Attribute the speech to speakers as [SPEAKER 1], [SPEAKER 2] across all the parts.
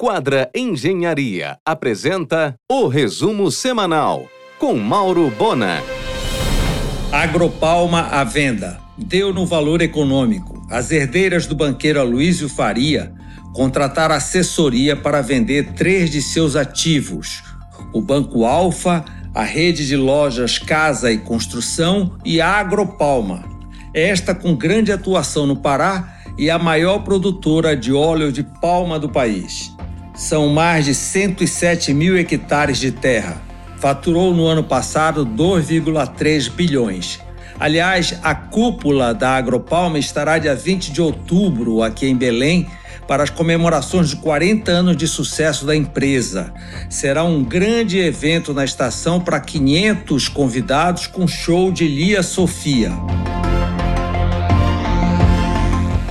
[SPEAKER 1] Quadra Engenharia apresenta o resumo semanal com Mauro Bona.
[SPEAKER 2] Agropalma à venda. Deu no valor econômico. As herdeiras do banqueiro Aloysio Faria contrataram assessoria para vender três de seus ativos: o Banco Alfa, a rede de lojas Casa e Construção e a Agropalma. Esta com grande atuação no Pará e a maior produtora de óleo de palma do país. São mais de 107 mil hectares de terra. Faturou no ano passado 2,3 bilhões. Aliás, a cúpula da Agropalma estará dia 20 de outubro aqui em Belém para as comemorações de 40 anos de sucesso da empresa. Será um grande evento na estação para 500 convidados com show de Lia Sofia.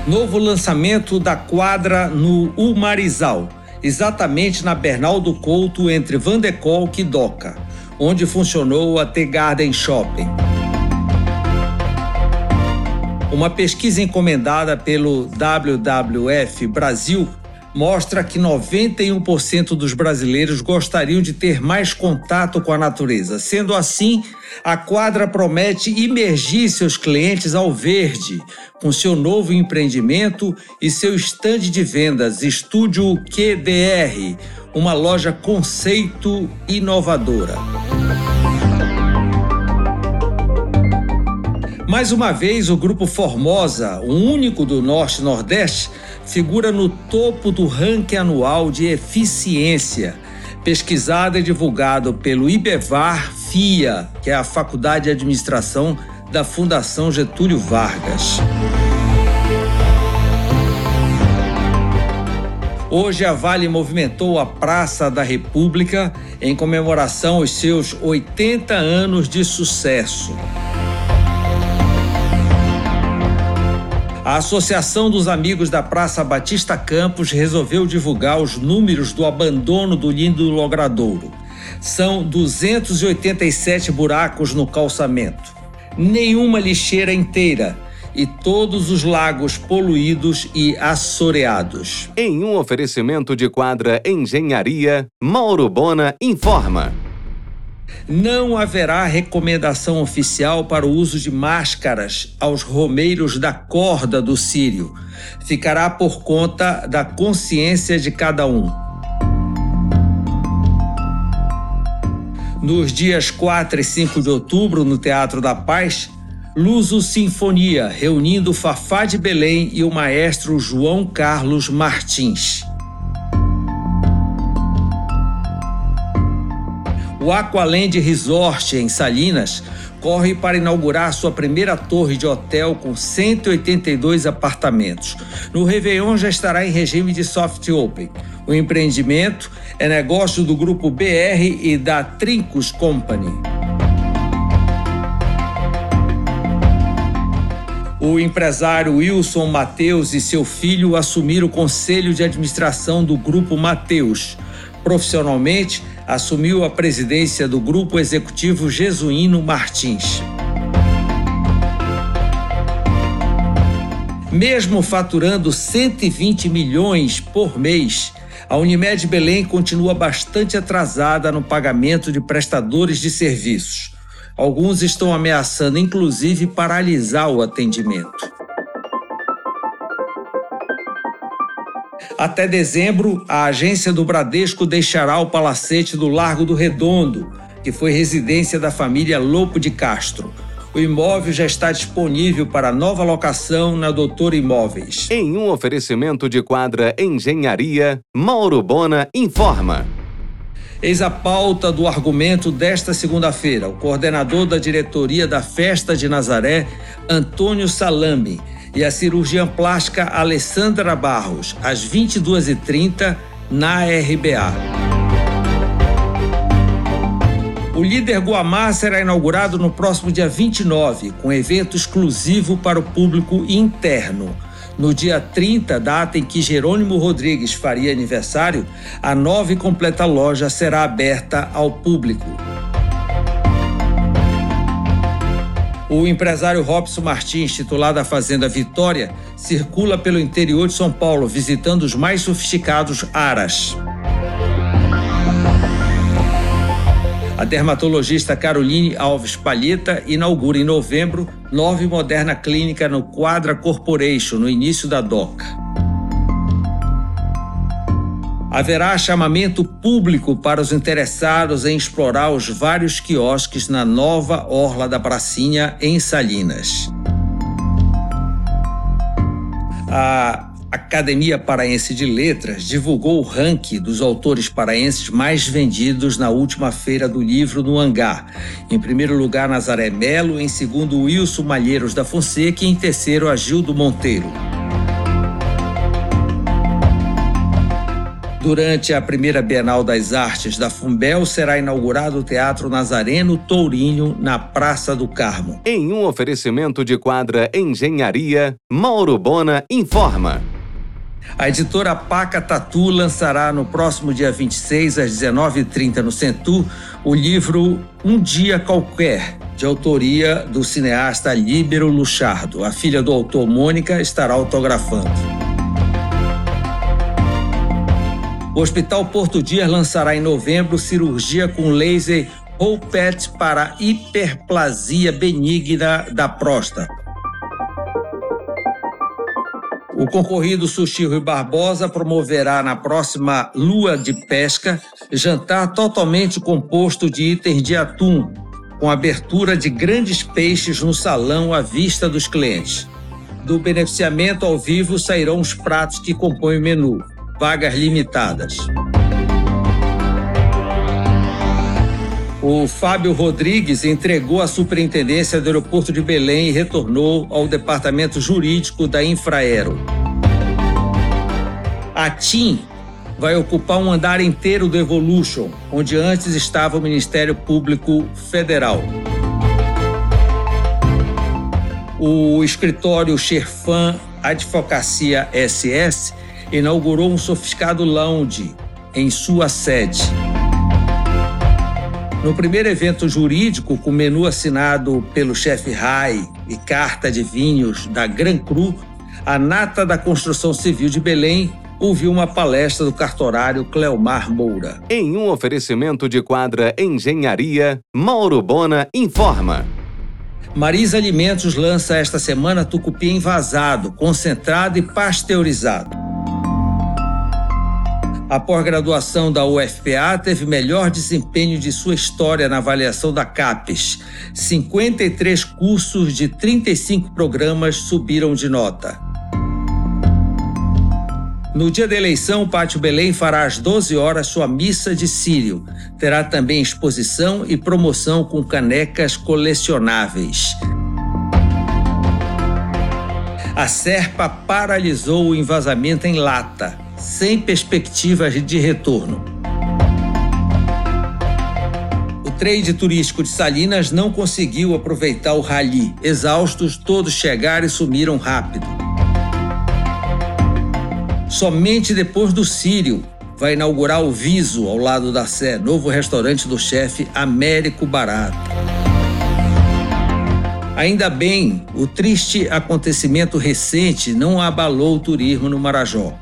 [SPEAKER 2] Novo lançamento da quadra no Umarizal, exatamente na Bernaldo Couto entre Vandekolk e Doca, onde funcionou a The Garden Shopping. Uma pesquisa encomendada pelo WWF Brasil mostra que 91% dos brasileiros gostariam de ter mais contato com a natureza. Sendo assim, a quadra promete imergir seus clientes ao verde, com seu novo empreendimento e seu estande de vendas, Estúdio QDR, uma loja conceito inovadora. Mais uma vez, o Grupo Formosa, o único do Norte-Nordeste, figura no topo do ranking anual de eficiência, pesquisado e divulgado pelo IBEVAR FIA, que é a Faculdade de Administração da Fundação Getúlio Vargas. Hoje a Vale movimentou a Praça da República em comemoração aos seus 80 anos de sucesso. A Associação dos Amigos da Praça Batista Campos resolveu divulgar os números do abandono do lindo logradouro. São 287 buracos no calçamento, nenhuma lixeira inteira e todos os lagos poluídos e assoreados.
[SPEAKER 1] Em um oferecimento de quadra Engenharia, Mauro Bona informa
[SPEAKER 2] não haverá recomendação oficial para o uso de máscaras aos romeiros da corda do Sírio. Ficará por conta da consciência de cada um. Nos dias 4 e 5 de outubro, no Teatro da Paz, Luso Sinfonia, reunindo Fafá de Belém e o maestro João Carlos Martins. O Aqualand Resort em Salinas corre para inaugurar sua primeira torre de hotel com 182 apartamentos. No Réveillon já estará em regime de soft open. O empreendimento é negócio do grupo BR e da Trincos Company. O empresário Wilson Mateus e seu filho assumiram o conselho de administração do Grupo Mateus. Profissionalmente, assumiu a presidência do Grupo Executivo Jesuíno Martins. Mesmo faturando 120 milhões por mês, a Unimed Belém continua bastante atrasada no pagamento de prestadores de serviços. Alguns estão ameaçando, inclusive, paralisar o atendimento. Até dezembro, a agência do Bradesco deixará o palacete do Largo do Redondo, que foi residência da família Lopo de Castro. O imóvel já está disponível para nova locação na Doutor Imóveis.
[SPEAKER 1] Em um oferecimento de quadra Engenharia, Mauro Bona informa.
[SPEAKER 2] Eis a pauta do argumento desta segunda-feira. O coordenador da diretoria da Festa de Nazaré, Antônio Salame, e a cirurgiã plástica Alessandra Barros, às 22h30, na RBA. O líder Guamá será inaugurado no próximo dia 29, com evento exclusivo para o público interno. No dia 30, data em que Jerônimo Rodrigues faria aniversário, a nova e completa loja será aberta ao público. O empresário Robson Martins, titular da Fazenda Vitória, circula pelo interior de São Paulo visitando os mais sofisticados aras. A dermatologista Caroline Alves Palheta inaugura em novembro nova e moderna clínica no Quadra Corporation, no início da DOCA. Haverá chamamento público para os interessados em explorar os vários quiosques na nova Orla da Pracinha, em Salinas. A Academia Paraense de Letras divulgou o ranking dos autores paraenses mais vendidos na última feira do livro no Hangar. Em primeiro lugar, Nazaré Melo, em segundo, Wilson Malheiros da Fonseca e em terceiro, Agildo Monteiro. Durante a primeira Bienal das Artes da Fumbel, será inaugurado o Teatro Nazareno Tourinho, na Praça do Carmo.
[SPEAKER 1] Em um oferecimento de quadra Engenharia, Mauro Bona informa.
[SPEAKER 2] A editora Paca Tatu lançará no próximo dia 26, às 19h30, no Centur, o livro Um Dia Qualquer, de autoria do cineasta Líbero Luchardo. A filha do autor, Mônica, estará autografando. O Hospital Porto Dias lançará em novembro cirurgia com laser Roupet para hiperplasia benigna da próstata. O concorrido Sushi Rui Barbosa promoverá na próxima lua de pesca jantar totalmente composto de itens de atum, com abertura de grandes peixes no salão à vista dos clientes. Do beneficiamento ao vivo sairão os pratos que compõem o menu, vagas limitadas. O Fábio Rodrigues entregou a superintendência do aeroporto de Belém e retornou ao departamento jurídico da Infraero. A TIM vai ocupar um andar inteiro do Evolution, onde antes estava o Ministério Público Federal. O escritório Sherfan Advocacia SS inaugurou um sofisticado lounge em sua sede. No primeiro evento jurídico, com menu assinado pelo chefe Rai e carta de vinhos da Gran Cru, a nata da construção civil de Belém ouviu uma palestra do cartorário Cleomar Moura.
[SPEAKER 1] Em um oferecimento de quadra Engenharia, Mauro Bona informa.
[SPEAKER 2] Marisa Alimentos lança esta semana tucupi envasado, concentrado e pasteurizado. A pós-graduação da UFPA teve melhor desempenho de sua história na avaliação da CAPES. 53 cursos de 35 programas subiram de nota. No dia da eleição, o Pátio Belém fará às 12 horas sua missa de Sírio. Terá também exposição e promoção com canecas colecionáveis. A Serpa paralisou o envasamento em lata sem perspectivas de retorno. O trade turístico de Salinas não conseguiu aproveitar o rally. Exaustos, todos chegaram e sumiram rápido. Somente depois do Sírio vai inaugurar o Viso ao lado da Sé, novo restaurante do chefe Américo Barato. Ainda bem, o triste acontecimento recente não abalou o turismo no Marajó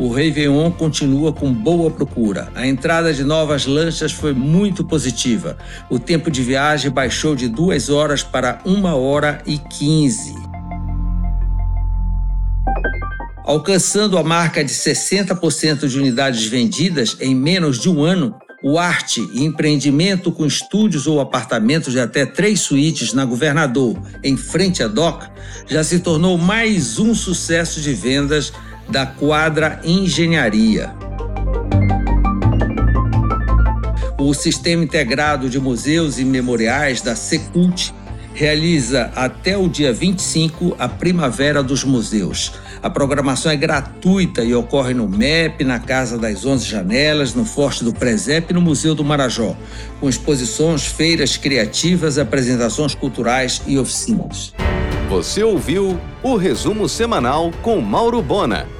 [SPEAKER 2] o Réveillon continua com boa procura. A entrada de novas lanchas foi muito positiva. O tempo de viagem baixou de 2 horas para 1 hora e 15. Alcançando a marca de 60% de unidades vendidas em menos de um ano, o arte empreendimento com estúdios ou apartamentos de até três suítes na Governador, em frente à DOC, já se tornou mais um sucesso de vendas da Quadra Engenharia. O Sistema Integrado de Museus e Memoriais da Secult realiza até o dia 25 a Primavera dos Museus. A programação é gratuita e ocorre no MEP, na Casa das Onze Janelas, no Forte do Presépio e no Museu do Marajó, com exposições, feiras criativas, apresentações culturais e oficinas.
[SPEAKER 1] Você ouviu o resumo semanal com Mauro Bona.